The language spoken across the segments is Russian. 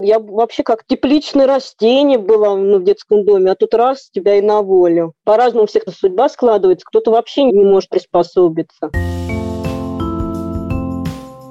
Я вообще как тепличное растение была ну, в детском доме, а тут раз тебя и на волю. По-разному всех судьба складывается, кто-то вообще не может приспособиться.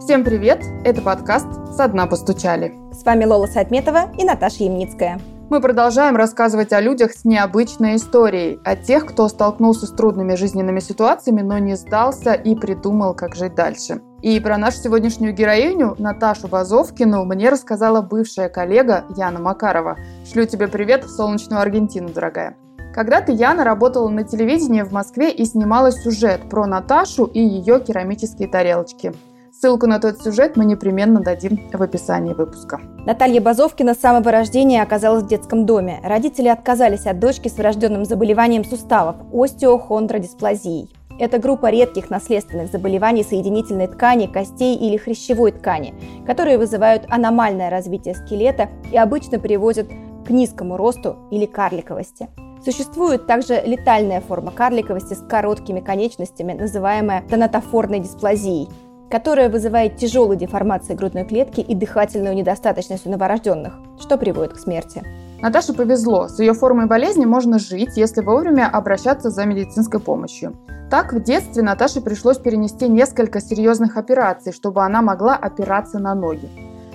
Всем привет! Это подкаст «Со дна постучали». С вами Лола Сайтметова и Наташа Ямницкая. Мы продолжаем рассказывать о людях с необычной историей, о тех, кто столкнулся с трудными жизненными ситуациями, но не сдался и придумал, как жить дальше. И про нашу сегодняшнюю героиню, Наташу Базовкину, мне рассказала бывшая коллега Яна Макарова. Шлю тебе привет в солнечную Аргентину, дорогая. Когда-то Яна работала на телевидении в Москве и снимала сюжет про Наташу и ее керамические тарелочки. Ссылку на тот сюжет мы непременно дадим в описании выпуска. Наталья Базовкина с самого рождения оказалась в детском доме. Родители отказались от дочки с врожденным заболеванием суставов – остеохондродисплазией. Это группа редких наследственных заболеваний соединительной ткани, костей или хрящевой ткани, которые вызывают аномальное развитие скелета и обычно приводят к низкому росту или карликовости. Существует также летальная форма карликовости с короткими конечностями, называемая тонатофорной дисплазией, которая вызывает тяжелые деформации грудной клетки и дыхательную недостаточность у новорожденных, что приводит к смерти. Наташе повезло. С ее формой болезни можно жить, если вовремя обращаться за медицинской помощью. Так, в детстве Наташе пришлось перенести несколько серьезных операций, чтобы она могла опираться на ноги.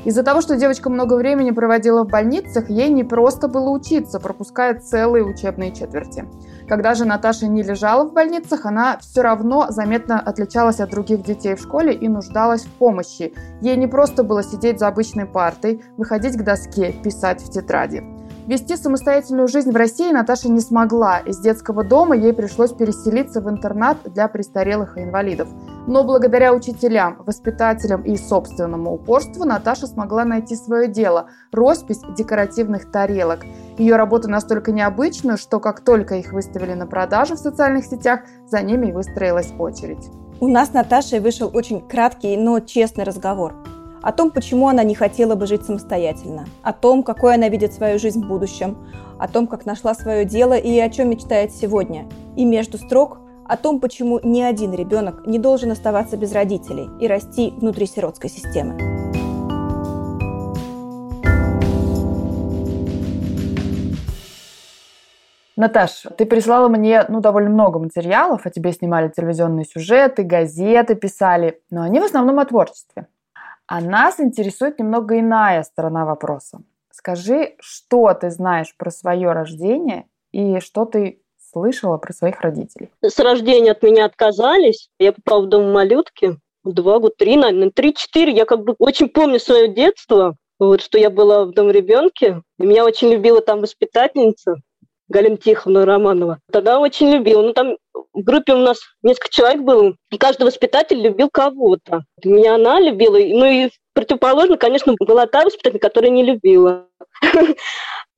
Из-за того, что девочка много времени проводила в больницах, ей не просто было учиться, пропуская целые учебные четверти. Когда же Наташа не лежала в больницах, она все равно заметно отличалась от других детей в школе и нуждалась в помощи. Ей не просто было сидеть за обычной партой, выходить к доске, писать в тетради. Вести самостоятельную жизнь в России Наташа не смогла. Из детского дома ей пришлось переселиться в интернат для престарелых и инвалидов. Но благодаря учителям, воспитателям и собственному упорству Наташа смогла найти свое дело – роспись декоративных тарелок. Ее работа настолько необычна, что как только их выставили на продажу в социальных сетях, за ними выстроилась очередь. У нас с Наташей вышел очень краткий, но честный разговор о том, почему она не хотела бы жить самостоятельно, о том, какой она видит свою жизнь в будущем, о том, как нашла свое дело и о чем мечтает сегодня. И между строк о том, почему ни один ребенок не должен оставаться без родителей и расти внутри сиротской системы. Наташ, ты прислала мне ну, довольно много материалов, о тебе снимали телевизионные сюжеты, газеты писали, но они в основном о творчестве. А нас интересует немного иная сторона вопроса. Скажи, что ты знаешь про свое рождение и что ты слышала про своих родителей? С рождения от меня отказались. Я попала в дом малютки. Два года, три, наверное, три-четыре. Я как бы очень помню свое детство, вот, что я была в дом ребенке. Меня очень любила там воспитательница. Галина Тихоновна Романова. Тогда очень любила. Ну, там в группе у нас несколько человек было, и каждый воспитатель любил кого-то. Меня она любила, ну и противоположно, конечно, была та воспитатель, которая не любила.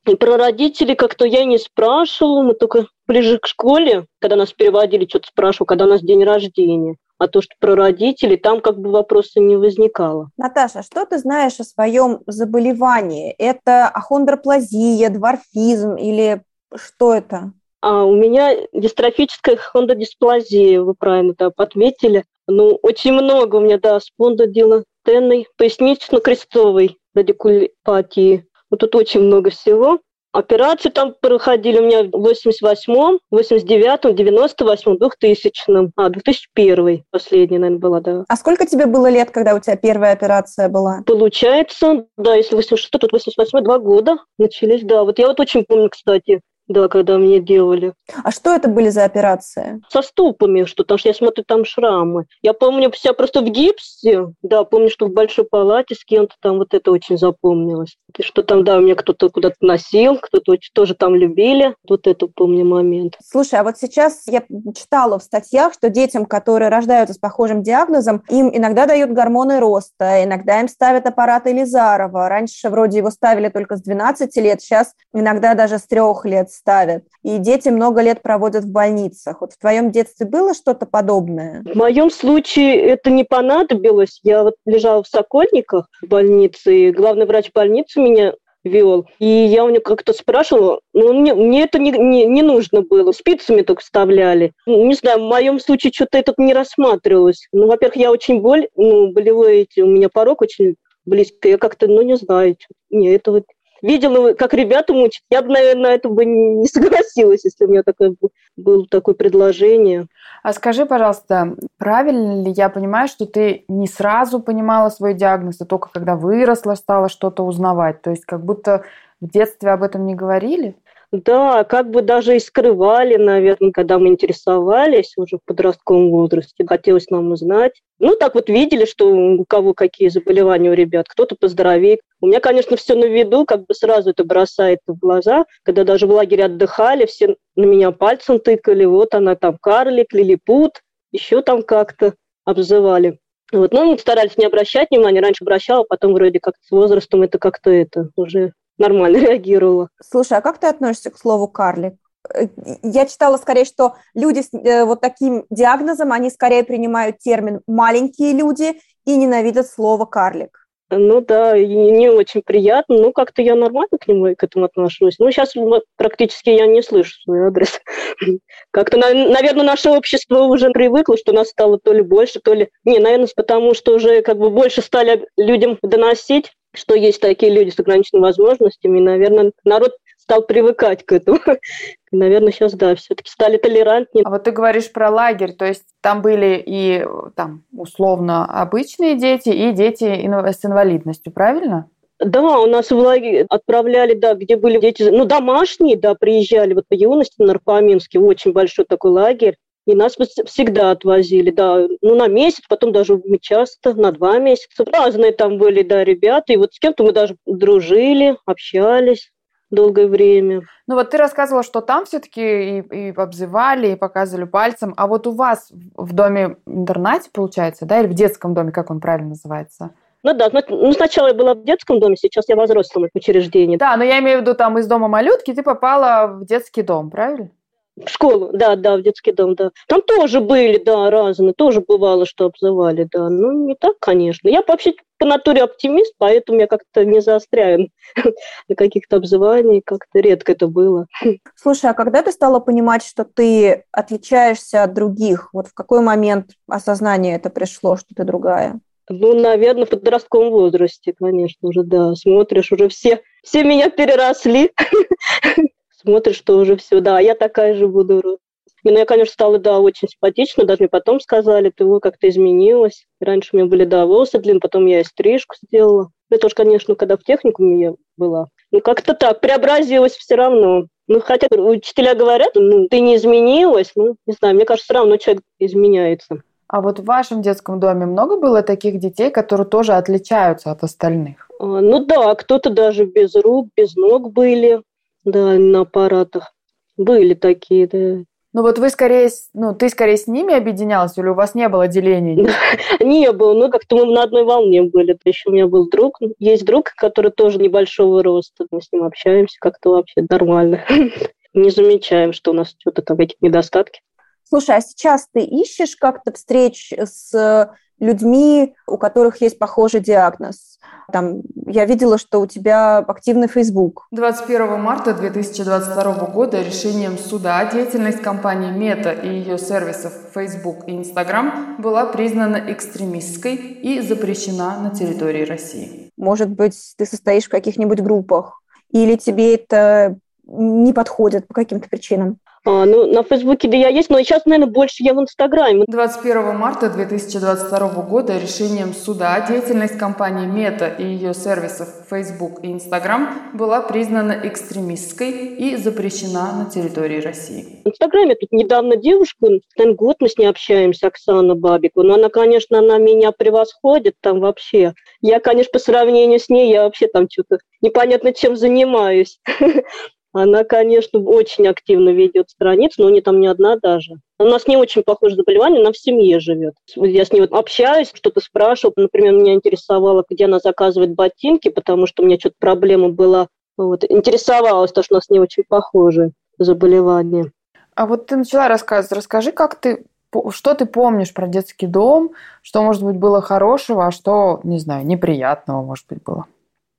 Про родителей как-то я не спрашивала, мы только ближе к школе, когда нас переводили, что-то спрашивал, когда у нас день рождения. А то, что про родителей, там как бы вопроса не возникало. Наташа, что ты знаешь о своем заболевании? Это ахондроплазия, дворфизм или что это? А у меня дистрофическая хондодисплазия, вы правильно да, отметили. Ну, очень много у меня, да, спондодилатенной, пояснично-крестцовой радикулопатии. Вот тут очень много всего. Операции там проходили у меня в 88-м, 89-м, 98-м, 2000-м, а, 2001 последняя, наверное, была, да. А сколько тебе было лет, когда у тебя первая операция была? Получается, да, если 86 тут 88 два года начались, да. Вот я вот очень помню, кстати, да, когда мне делали. А что это были за операции? Со ступами, что там, что я смотрю, там шрамы. Я помню себя просто в гипсе, да, помню, что в большой палате с кем-то там вот это очень запомнилось. И что там, да, меня кто-то куда-то носил, кто-то тоже там любили. Вот это помню момент. Слушай, а вот сейчас я читала в статьях, что детям, которые рождаются с похожим диагнозом, им иногда дают гормоны роста, иногда им ставят аппарат Элизарова. Раньше вроде его ставили только с 12 лет, сейчас иногда даже с 3 лет ставят. И дети много лет проводят в больницах. Вот в твоем детстве было что-то подобное? В моем случае это не понадобилось. Я вот лежала в Сокольниках в больнице, и главный врач больницы меня вел. И я у него как-то спрашивала, ну, мне, мне это не, не, не нужно было, спицами только вставляли. Ну, не знаю, в моем случае что-то это не рассматривалось. Ну, во-первых, я очень боль, ну, болевой, у меня порог очень близко. Я как-то, ну, не знаю, не, вот видела, как ребята мучат, я бы, наверное, на это бы не согласилась, если у меня такое было такое предложение. А скажи, пожалуйста, правильно ли я понимаю, что ты не сразу понимала свой диагноз, а только когда выросла, стала что-то узнавать? То есть как будто в детстве об этом не говорили? Да, как бы даже и скрывали, наверное, когда мы интересовались уже в подростковом возрасте. Хотелось нам узнать. Ну, так вот видели, что у кого какие заболевания у ребят. Кто-то поздоровее. У меня, конечно, все на виду, как бы сразу это бросает в глаза. Когда даже в лагере отдыхали, все на меня пальцем тыкали. Вот она там, карлик, лилипут, еще там как-то обзывали. Вот. Ну, мы старались не обращать внимания. Раньше обращала, потом вроде как с возрастом это как-то это уже нормально реагировала. Слушай, а как ты относишься к слову «карлик»? Э, я читала скорее, что люди с э, вот таким диагнозом, они скорее принимают термин «маленькие люди» и ненавидят слово «карлик». Ну да, не очень приятно. Ну, как-то я нормально к нему, к этому отношусь. Ну, сейчас практически я не слышу свой адрес. Как-то, наверное, наше общество уже привыкло, что нас стало то ли больше, то ли... Не, наверное, потому что уже как бы больше стали людям доносить что есть такие люди с ограниченными возможностями, и, наверное, народ стал привыкать к этому. Наверное, сейчас, да, все-таки стали толерантнее. А вот ты говоришь про лагерь, то есть там были и там условно обычные дети, и дети с инвалидностью, правильно? Да, у нас в лагерь отправляли, да, где были дети, ну, домашние, да, приезжали вот по юности на Нарпоминске, очень большой такой лагерь. И нас всегда отвозили, да, ну, на месяц, потом даже часто, на два месяца. Разные там были, да, ребята, и вот с кем-то мы даже дружили, общались долгое время. Ну вот ты рассказывала, что там все-таки и, и обзывали, и показывали пальцем, а вот у вас в доме-интернате, получается, да, или в детском доме, как он правильно называется? Ну да, ну сначала я была в детском доме, сейчас я в взрослом учреждении. Да, но я имею в виду там из дома малютки ты попала в детский дом, правильно? В школу, да, да, в детский дом, да. Там тоже были, да, разные, тоже бывало, что обзывали, да. Ну, не так, конечно. Я вообще по натуре оптимист, поэтому я как-то не заостряю на каких-то обзываниях, как-то редко это было. Слушай, а когда ты стала понимать, что ты отличаешься от других? Вот в какой момент осознание это пришло, что ты другая? Ну, наверное, в подростковом возрасте, конечно, уже, да. Смотришь, уже все, все меня переросли. смотришь, что уже все, да, я такая же буду рос. И, ну, я, конечно, стала, да, очень симпатична, даже мне потом сказали, ты его как-то изменилась. Раньше у меня были, да, волосы длинные, потом я и стрижку сделала. Это уж, конечно, когда в техникуме я была. Ну, как-то так, преобразилась все равно. Ну, хотя учителя говорят, ну, ты не изменилась, ну, не знаю, мне кажется, все равно человек изменяется. А вот в вашем детском доме много было таких детей, которые тоже отличаются от остальных? А, ну да, кто-то даже без рук, без ног были да, на аппаратах. Были такие, да. Ну вот вы скорее, ну ты скорее с ними объединялась или у вас не было делений? Не было, ну как-то мы на одной волне были. Еще у меня был друг, есть друг, который тоже небольшого роста, мы с ним общаемся как-то вообще нормально. Не замечаем, что у нас что-то там эти недостатки. Слушай, а сейчас ты ищешь как-то встреч с людьми, у которых есть похожий диагноз. Там, я видела, что у тебя активный Facebook. 21 марта 2022 года решением суда деятельность компании Мета и ее сервисов Facebook и Instagram была признана экстремистской и запрещена на территории России. Может быть, ты состоишь в каких-нибудь группах? Или тебе это не подходит по каким-то причинам? А, ну, на Фейсбуке да я есть, но сейчас, наверное, больше я в Инстаграме. 21 марта 2022 года решением суда деятельность компании Мета и ее сервисов Facebook и Instagram была признана экстремистской и запрещена на территории России. В Инстаграме тут недавно девушку, наверное, год мы с ней общаемся, Оксана Бабику, но она, конечно, она меня превосходит там вообще. Я, конечно, по сравнению с ней, я вообще там что-то непонятно чем занимаюсь. Она, конечно, очень активно ведет страницу, но не там не одна даже. У нас не очень похоже заболевание, она в семье живет. Я с ней вот общаюсь, что-то спрашиваю. Например, меня интересовало, где она заказывает ботинки, потому что у меня что-то проблема была. Вот. Интересовалась, то, что у нас не очень похожи заболевания. А вот ты начала рассказывать. Расскажи, как ты что ты помнишь про детский дом? Что, может быть, было хорошего, а что, не знаю, неприятного, может быть, было?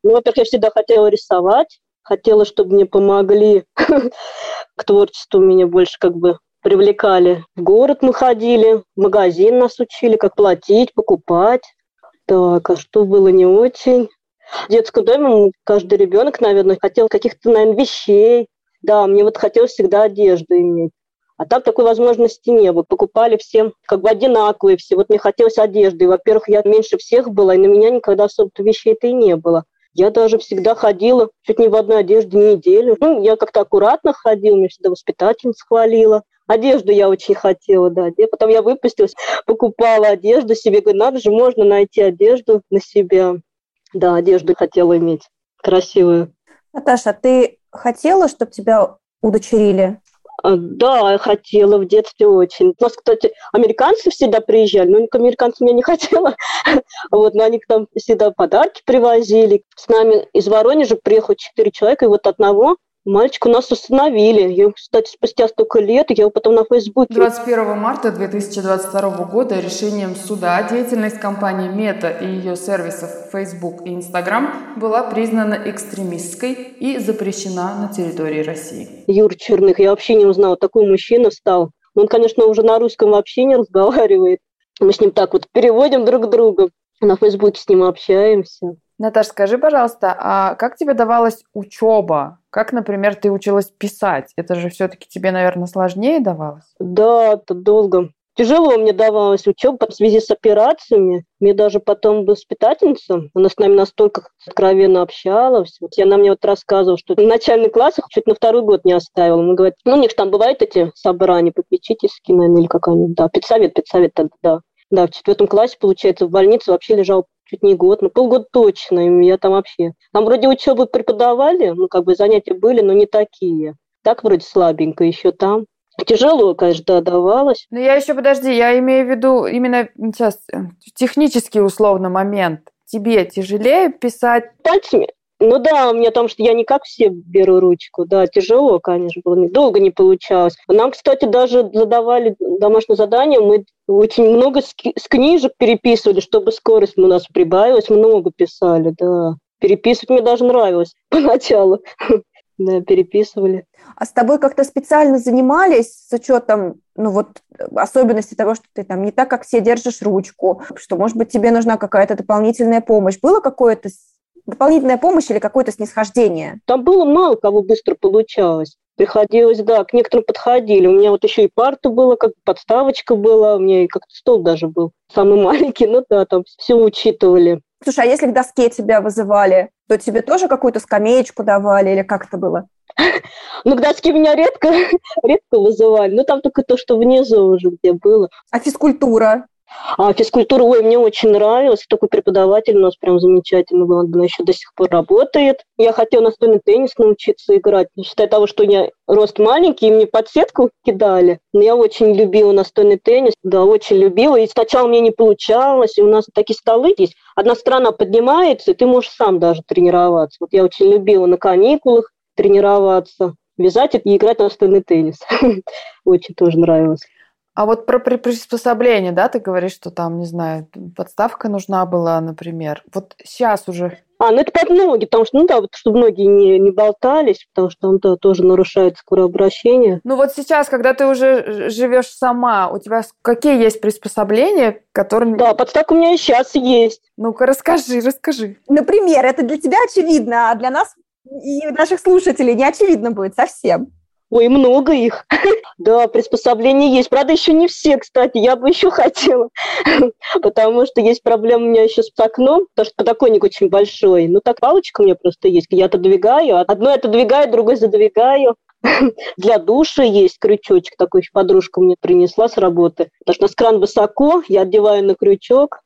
Ну, во-первых, я всегда хотела рисовать хотела, чтобы мне помогли к творчеству, меня больше как бы привлекали. В город мы ходили, в магазин нас учили, как платить, покупать. Так, а что было не очень? В детском доме каждый ребенок, наверное, хотел каких-то, наверное, вещей. Да, мне вот хотелось всегда одежду иметь. А там такой возможности не было. Покупали всем как бы одинаковые все. Вот мне хотелось одежды. Во-первых, я меньше всех была, и на меня никогда особо вещей-то и не было. Я даже всегда ходила чуть не в одной одежде неделю. Ну, я как-то аккуратно ходила, меня всегда воспитательница хвалила. Одежду я очень хотела, да. Потом я выпустилась, покупала одежду себе. Говорю, надо же, можно найти одежду на себя. Да, одежду хотела иметь красивую. Наташа, а ты хотела, чтобы тебя удочерили? А, да, я хотела в детстве очень. У нас, кстати, американцы всегда приезжали, но к американцам я не хотела. вот, но они к нам всегда подарки привозили. С нами из Воронежа приехало четыре человека, и вот одного Мальчика нас установили. Я, кстати, спустя столько лет, я его потом на Фейсбуке... 21 марта 2022 года решением суда деятельность компании Мета и ее сервисов Facebook и Instagram была признана экстремистской и запрещена на территории России. Юр Черных, я вообще не узнала, такой мужчина стал. Он, конечно, уже на русском вообще не разговаривает. Мы с ним так вот переводим друг друга. На Фейсбуке с ним общаемся. Наташа, скажи, пожалуйста, а как тебе давалась учеба? Как, например, ты училась писать? Это же все-таки тебе, наверное, сложнее давалось? Да, это долго. Тяжело мне давалась учеба в связи с операциями. Мне даже потом воспитательница, она с нами настолько откровенно общалась. Вот она мне вот рассказывала, что в начальных классах чуть на второй год не оставила. Мы говорим, ну, у них там бывают эти собрания попечительские, наверное, или как они, да, педсовет, педсовет тогда, да. Да, в четвертом классе, получается, в больнице вообще лежал чуть не год, ну полгода точно, я там вообще. Там вроде учебы преподавали, ну как бы занятия были, но не такие. Так вроде слабенько еще там. Тяжело, конечно, да, давалось. Но я еще, подожди, я имею в виду именно сейчас э, технический условно момент. Тебе тяжелее писать? Пальцами? Ну да, у меня там, что я не как все беру ручку, да, тяжело, конечно, было, долго не получалось. Нам, кстати, даже задавали домашнее задание, мы очень много с, с книжек переписывали, чтобы скорость у нас прибавилась, много писали, да. Переписывать мне даже нравилось поначалу. Да, переписывали. А с тобой как-то специально занимались с учетом, ну вот, особенности того, что ты там не так, как все держишь ручку, что, может быть, тебе нужна какая-то дополнительная помощь. Было какое-то дополнительная помощь или какое-то снисхождение? Там было мало кого быстро получалось. Приходилось, да, к некоторым подходили. У меня вот еще и парта была, как подставочка была, у меня и как-то стол даже был самый маленький, ну да, там все учитывали. Слушай, а если к доске тебя вызывали, то тебе тоже какую-то скамеечку давали или как это было? Ну, к доске меня редко, редко вызывали. Ну, там только то, что внизу уже где было. А физкультура? А физкультура, ой, мне очень нравилась. Такой преподаватель у нас прям замечательный был. Она еще до сих пор работает. Я хотела настольный теннис научиться играть. Считая того, что я рост маленький, и мне подсетку кидали. Но я очень любила настольный теннис. Да, очень любила. И сначала мне не получалось. И у нас такие столы есть. Одна сторона поднимается, и ты можешь сам даже тренироваться. Вот я очень любила на каникулах тренироваться вязать и играть настольный теннис. Очень тоже нравилось. А вот про приспособление, да, ты говоришь, что там, не знаю, подставка нужна была, например. Вот сейчас уже а, ну это под ноги, потому что, ну да, вот, чтобы ноги не, не болтались, потому что там да, тоже нарушается кровообращение. Ну вот сейчас, когда ты уже живешь сама, у тебя какие есть приспособления, которые... Да, подставка у меня и сейчас есть. Ну-ка, расскажи, расскажи. Например, это для тебя очевидно, а для нас и наших слушателей не очевидно будет совсем. Ой, много их. да, приспособления есть. Правда, еще не все, кстати. Я бы еще хотела. потому что есть проблема у меня еще с окном, потому что подоконник очень большой. Ну, так палочка у меня просто есть. Я отодвигаю. Одно отодвигаю, другой задвигаю. Для душа есть крючочек такой, подружка мне принесла с работы. Потому что у нас кран высоко, я одеваю на крючок,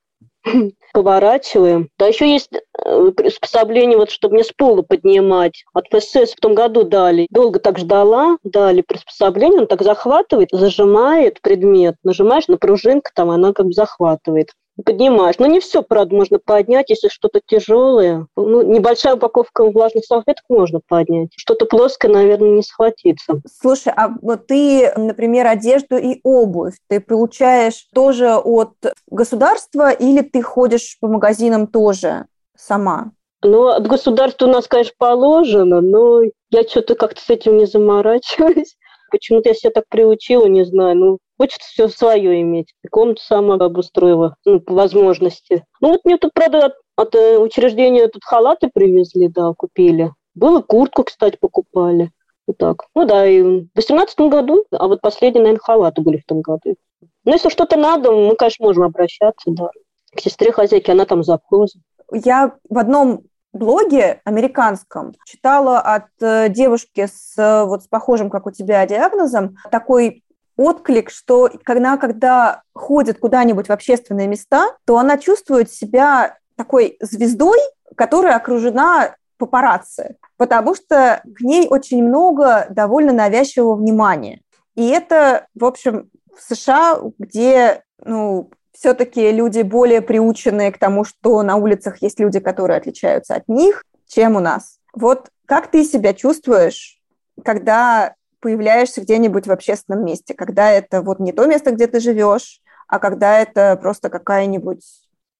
поворачиваем. Да еще есть э, приспособление, вот, чтобы мне с пола поднимать. От ФСС в том году дали. Долго так ждала, дали приспособление, он так захватывает, зажимает предмет, нажимаешь на пружинку, там она как бы захватывает поднимаешь. Но не все, правда, можно поднять, если что-то тяжелое. Ну, небольшая упаковка влажных салфеток можно поднять. Что-то плоское, наверное, не схватится. Слушай, а вот ты, например, одежду и обувь ты получаешь тоже от государства или ты ходишь по магазинам тоже сама? Ну, от государства у нас, конечно, положено, но я что-то как-то с этим не заморачиваюсь. Почему-то я себя так приучила, не знаю. Ну, хочется все свое иметь. И комнату сама обустроила, ну, по возможности. Ну, вот мне тут, правда, от, от э, учреждения тут халаты привезли, да, купили. Было куртку, кстати, покупали. Вот так. Ну да, и в восемнадцатом году, а вот последние, наверное, халаты были в том году. Ну, если что-то надо, мы, конечно, можем обращаться, да. К сестре хозяйки, она там завхоза. Я в одном блоге американском читала от э, девушки с э, вот с похожим, как у тебя, диагнозом, такой отклик, что когда, когда ходит куда-нибудь в общественные места, то она чувствует себя такой звездой, которая окружена папарацци, потому что к ней очень много довольно навязчивого внимания. И это, в общем, в США, где ну, все-таки люди более приученные к тому, что на улицах есть люди, которые отличаются от них, чем у нас. Вот как ты себя чувствуешь, когда появляешься где-нибудь в общественном месте, когда это вот не то место, где ты живешь, а когда это просто какая-нибудь,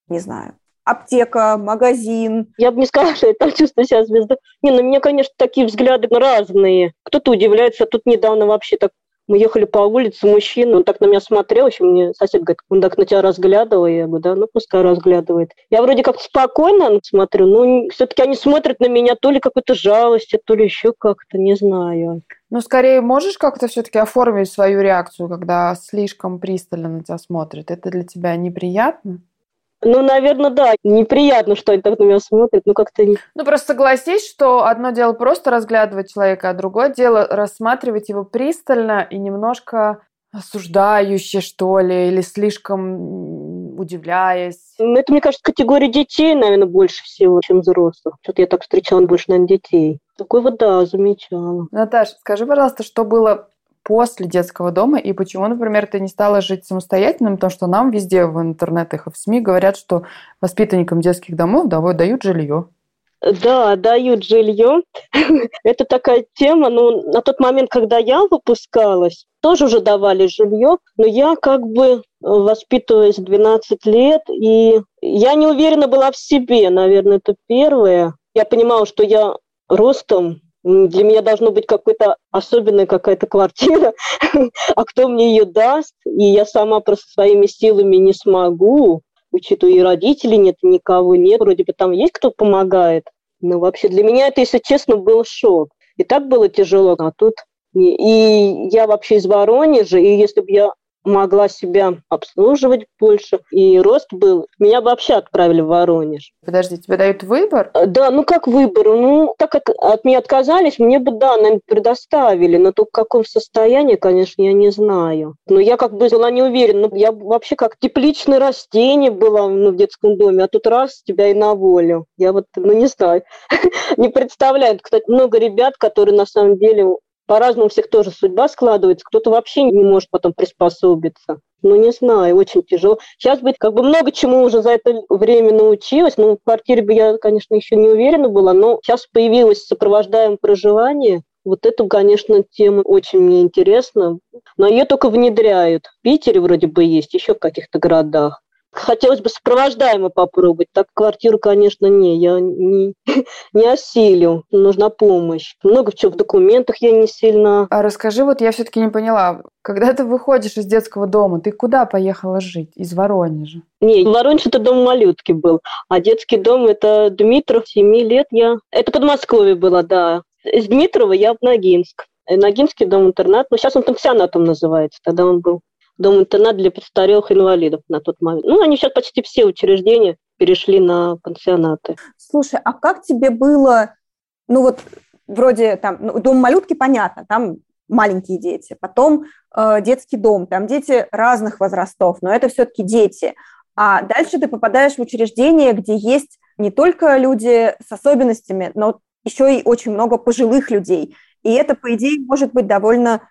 не знаю, аптека, магазин. Я бы не сказала, что я там чувствую себя звездой. Не, ну, мне, конечно, такие взгляды разные. Кто-то удивляется, тут недавно вообще так мы ехали по улице, мужчина, он так на меня смотрел, еще мне сосед говорит, он так на тебя разглядывал, я говорю, да, ну пускай разглядывает. Я вроде как спокойно смотрю, но все-таки они смотрят на меня то ли какой-то жалостью, то ли еще как-то, не знаю. Ну, скорее, можешь как-то все-таки оформить свою реакцию, когда слишком пристально на тебя смотрят? Это для тебя неприятно? Ну, наверное, да. Неприятно, что они так на меня смотрят, ну как-то... Ну, просто согласись, что одно дело просто разглядывать человека, а другое дело рассматривать его пристально и немножко осуждающе, что ли, или слишком удивляясь. Ну, это, мне кажется, категория детей, наверное, больше всего, чем взрослых. Что-то я так встречала больше, наверное, детей. Такой вот, да, замечала. Наташа, скажи, пожалуйста, что было после детского дома и почему, например, ты не стала жить самостоятельным, потому что нам везде в интернетах и в СМИ говорят, что воспитанникам детских домов дают жилье. Да, дают жилье. Это такая тема. Ну, на тот момент, когда я выпускалась, тоже уже давали жилье, но я как бы воспитываясь 12 лет, и я не уверена была в себе, наверное, это первое. Я понимала, что я ростом для меня должно быть какой-то особенная какая-то квартира, а кто мне ее даст? И я сама просто своими силами не смогу, учитывая и родителей нет, никого нет. Вроде бы там есть кто помогает. Но вообще для меня это, если честно, был шок. И так было тяжело, а тут... И я вообще из Воронежа, и если бы я могла себя обслуживать больше, и рост был, меня вообще отправили в Воронеж. Подожди, тебе дают выбор? Э, да, ну как выбор? Ну, так как от меня отказались, мне бы, да, наверное, предоставили, но то в каком состоянии, конечно, я не знаю. Но я как бы была не уверена. Ну, я вообще как тепличное растение была ну, в детском доме, а тут раз тебя и на волю. Я вот, ну не знаю, не представляю. Кстати, много ребят, которые на самом деле по-разному у всех тоже судьба складывается. Кто-то вообще не может потом приспособиться. Ну, не знаю, очень тяжело. Сейчас быть как бы много чему уже за это время научилась. Ну, в квартире бы я, конечно, еще не уверена была, но сейчас появилось сопровождаемое проживание. Вот эту, конечно, тема очень мне интересна. Но ее только внедряют. В Питере вроде бы есть, еще в каких-то городах. Хотелось бы сопровождаемо попробовать. Так квартиру, конечно, не, я не, не осилю. Нужна помощь. Много чего в документах я не сильно. А расскажи, вот я все-таки не поняла. Когда ты выходишь из детского дома, ты куда поехала жить? Из Воронежа? Не, Воронеж это дом малютки был. А детский дом это Дмитров, 7 лет я. Это под Москвой было, да. Из Дмитрова я в Ногинск. Ногинский дом-интернат. Но сейчас он пансионатом называется. Тогда он был дом-интернат для престарелых инвалидов на тот момент. Ну, они сейчас почти все учреждения перешли на пансионаты. Слушай, а как тебе было, ну вот вроде там, ну, дом малютки, понятно, там маленькие дети, потом э, детский дом, там дети разных возрастов, но это все-таки дети. А дальше ты попадаешь в учреждение, где есть не только люди с особенностями, но еще и очень много пожилых людей. И это, по идее, может быть довольно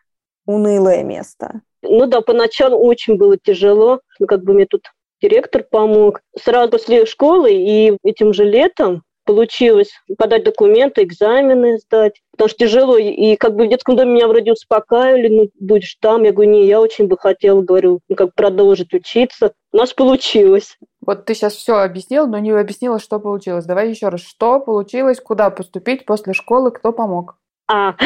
унылое место. Ну да, поначалу очень было тяжело. Ну, как бы мне тут директор помог. Сразу после школы и этим же летом получилось подать документы, экзамены сдать. Потому что тяжело. И как бы в детском доме меня вроде успокаивали, ну, будешь там. Я говорю, не, я очень бы хотела, говорю, ну, как продолжить учиться. У нас получилось. Вот ты сейчас все объяснил, но не объяснила, что получилось. Давай еще раз. Что получилось, куда поступить после школы, кто помог? А,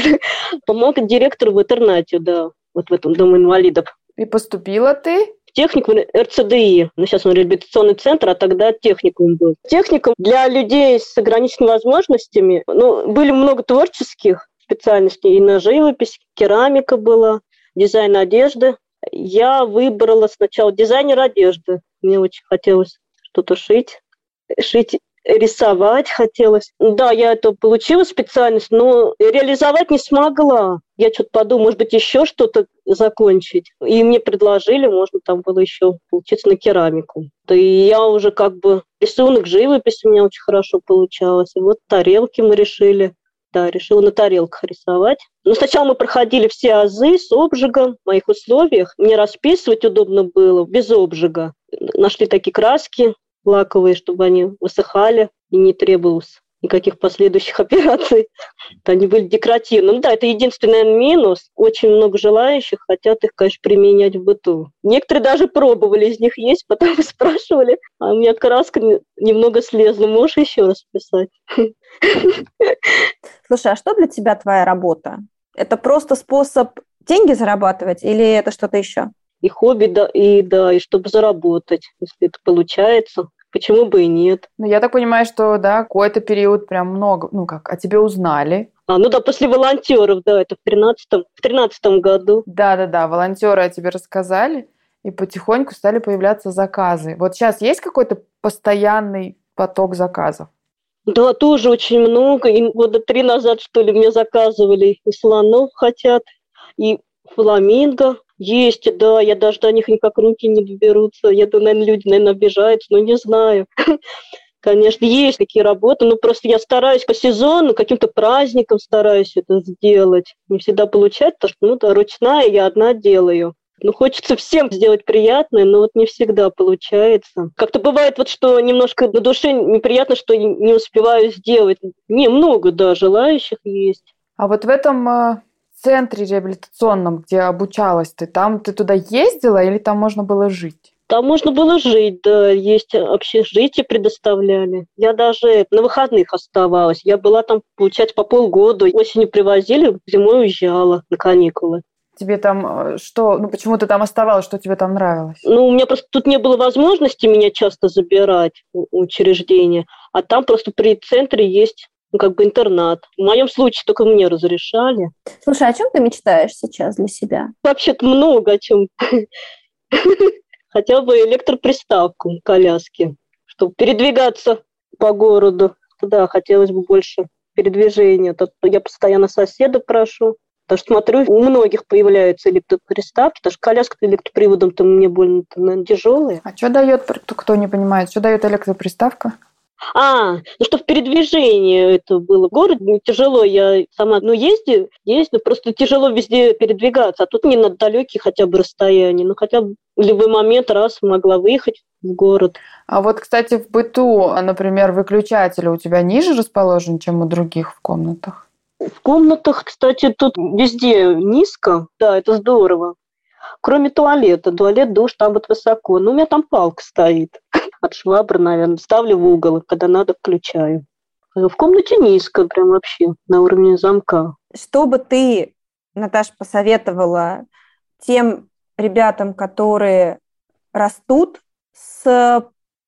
помог директор в интернате, да вот в этом доме инвалидов. И поступила ты? В техникум РЦДИ. Ну, сейчас он реабилитационный центр, а тогда техникум был. Техникум для людей с ограниченными возможностями. Ну, были много творческих специальностей. И на живопись, керамика была, дизайн одежды. Я выбрала сначала дизайнер одежды. Мне очень хотелось что-то шить. Шить рисовать хотелось. Да, я это получила специальность, но реализовать не смогла. Я что-то подумала, может быть, еще что-то закончить. И мне предложили, можно там было еще поучиться на керамику. Да и я уже как бы рисунок, живопись у меня очень хорошо получалось. И вот тарелки мы решили. Да, решила на тарелках рисовать. Но сначала мы проходили все азы с обжигом в моих условиях. Мне расписывать удобно было без обжига. Нашли такие краски, лаковые, чтобы они высыхали и не требовалось никаких последующих операций. Они были декоративны. Ну да, это единственный минус. Очень много желающих хотят их, конечно, применять в быту. Некоторые даже пробовали, из них есть, потом спрашивали, а у меня краска немного слезла. Можешь еще раз писать? Слушай, а что для тебя твоя работа? Это просто способ деньги зарабатывать или это что-то еще? И хобби, да, и да, и чтобы заработать, если это получается. Почему бы и нет? Ну, я так понимаю, что, да, какой-то период прям много, ну как, о тебе узнали. А, ну да, после волонтеров, да, это в тринадцатом, в тринадцатом году. Да-да-да, волонтеры о тебе рассказали, и потихоньку стали появляться заказы. Вот сейчас есть какой-то постоянный поток заказов? Да, тоже очень много. И года три назад, что ли, мне заказывали. И слонов хотят, и фламинго. Есть, да, я даже до них никак руки не доберутся. Я думаю, наверное, люди, наверное, обижаются, но не знаю. Конечно, есть такие работы, но просто я стараюсь по сезону, каким-то праздникам стараюсь это сделать. Не всегда получается, потому что, ну, да, ручная, я одна делаю. Ну, хочется всем сделать приятное, но вот не всегда получается. Как-то бывает вот, что немножко на душе неприятно, что не успеваю сделать. Немного, да, желающих есть. А вот в этом э, центре реабилитационном, где обучалась ты, там ты туда ездила или там можно было жить? Там можно было жить, да, есть общежитие предоставляли. Я даже на выходных оставалась. Я была там, получается, по полгода. Осенью привозили, зимой уезжала на каникулы. Тебе там э, что, ну почему ты там оставалась, что тебе там нравилось? Ну, у меня просто тут не было возможности меня часто забирать в учреждение, а там просто при центре есть ну, как бы интернат. В моем случае только мне разрешали. Слушай, о чем ты мечтаешь сейчас для себя? Вообще-то много о чем. Хотя бы электроприставку коляски, чтобы передвигаться по городу. Да, хотелось бы больше передвижения. Я постоянно соседа прошу. Потому что смотрю, у многих появляются электроприставки, потому что коляска электроприводом-то мне больно наверное, тяжелая. А что дает, кто не понимает, что дает электроприставка? А, ну что в передвижении это было. В городе не тяжело, я сама, ну, ездил, ездил, просто тяжело везде передвигаться, а тут не на далекие хотя бы расстояния, ну, хотя бы в любой момент раз могла выехать в город. А вот, кстати, в быту, например, выключатель у тебя ниже расположен, чем у других в комнатах? В комнатах, кстати, тут везде низко, да, это здорово. Кроме туалета. Туалет, душ там вот высоко. Ну, у меня там палка стоит от швабры, наверное. Ставлю в угол, когда надо, включаю. В комнате низко, прям вообще, на уровне замка. Что бы ты, Наташа, посоветовала тем ребятам, которые растут с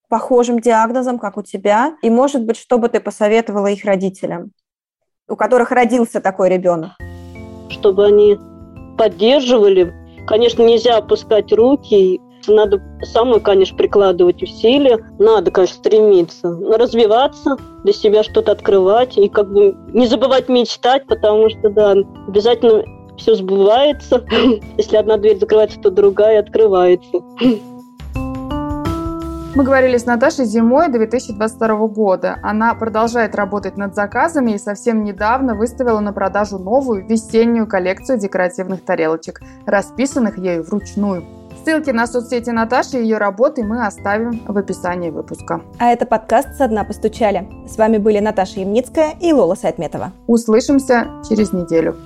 похожим диагнозом, как у тебя, и, может быть, что бы ты посоветовала их родителям, у которых родился такой ребенок? Чтобы они поддерживали Конечно, нельзя опускать руки, надо самое, конечно, прикладывать усилия. Надо, конечно, стремиться развиваться, для себя что-то открывать и как бы не забывать мечтать, потому что, да, обязательно все сбывается. Если одна дверь закрывается, то другая открывается. Мы говорили с Наташей зимой 2022 года. Она продолжает работать над заказами и совсем недавно выставила на продажу новую весеннюю коллекцию декоративных тарелочек, расписанных ею вручную. Ссылки на соцсети Наташи и ее работы мы оставим в описании выпуска. А это подкаст «Со дна постучали». С вами были Наташа Ямницкая и Лола Сайтметова. Услышимся через неделю.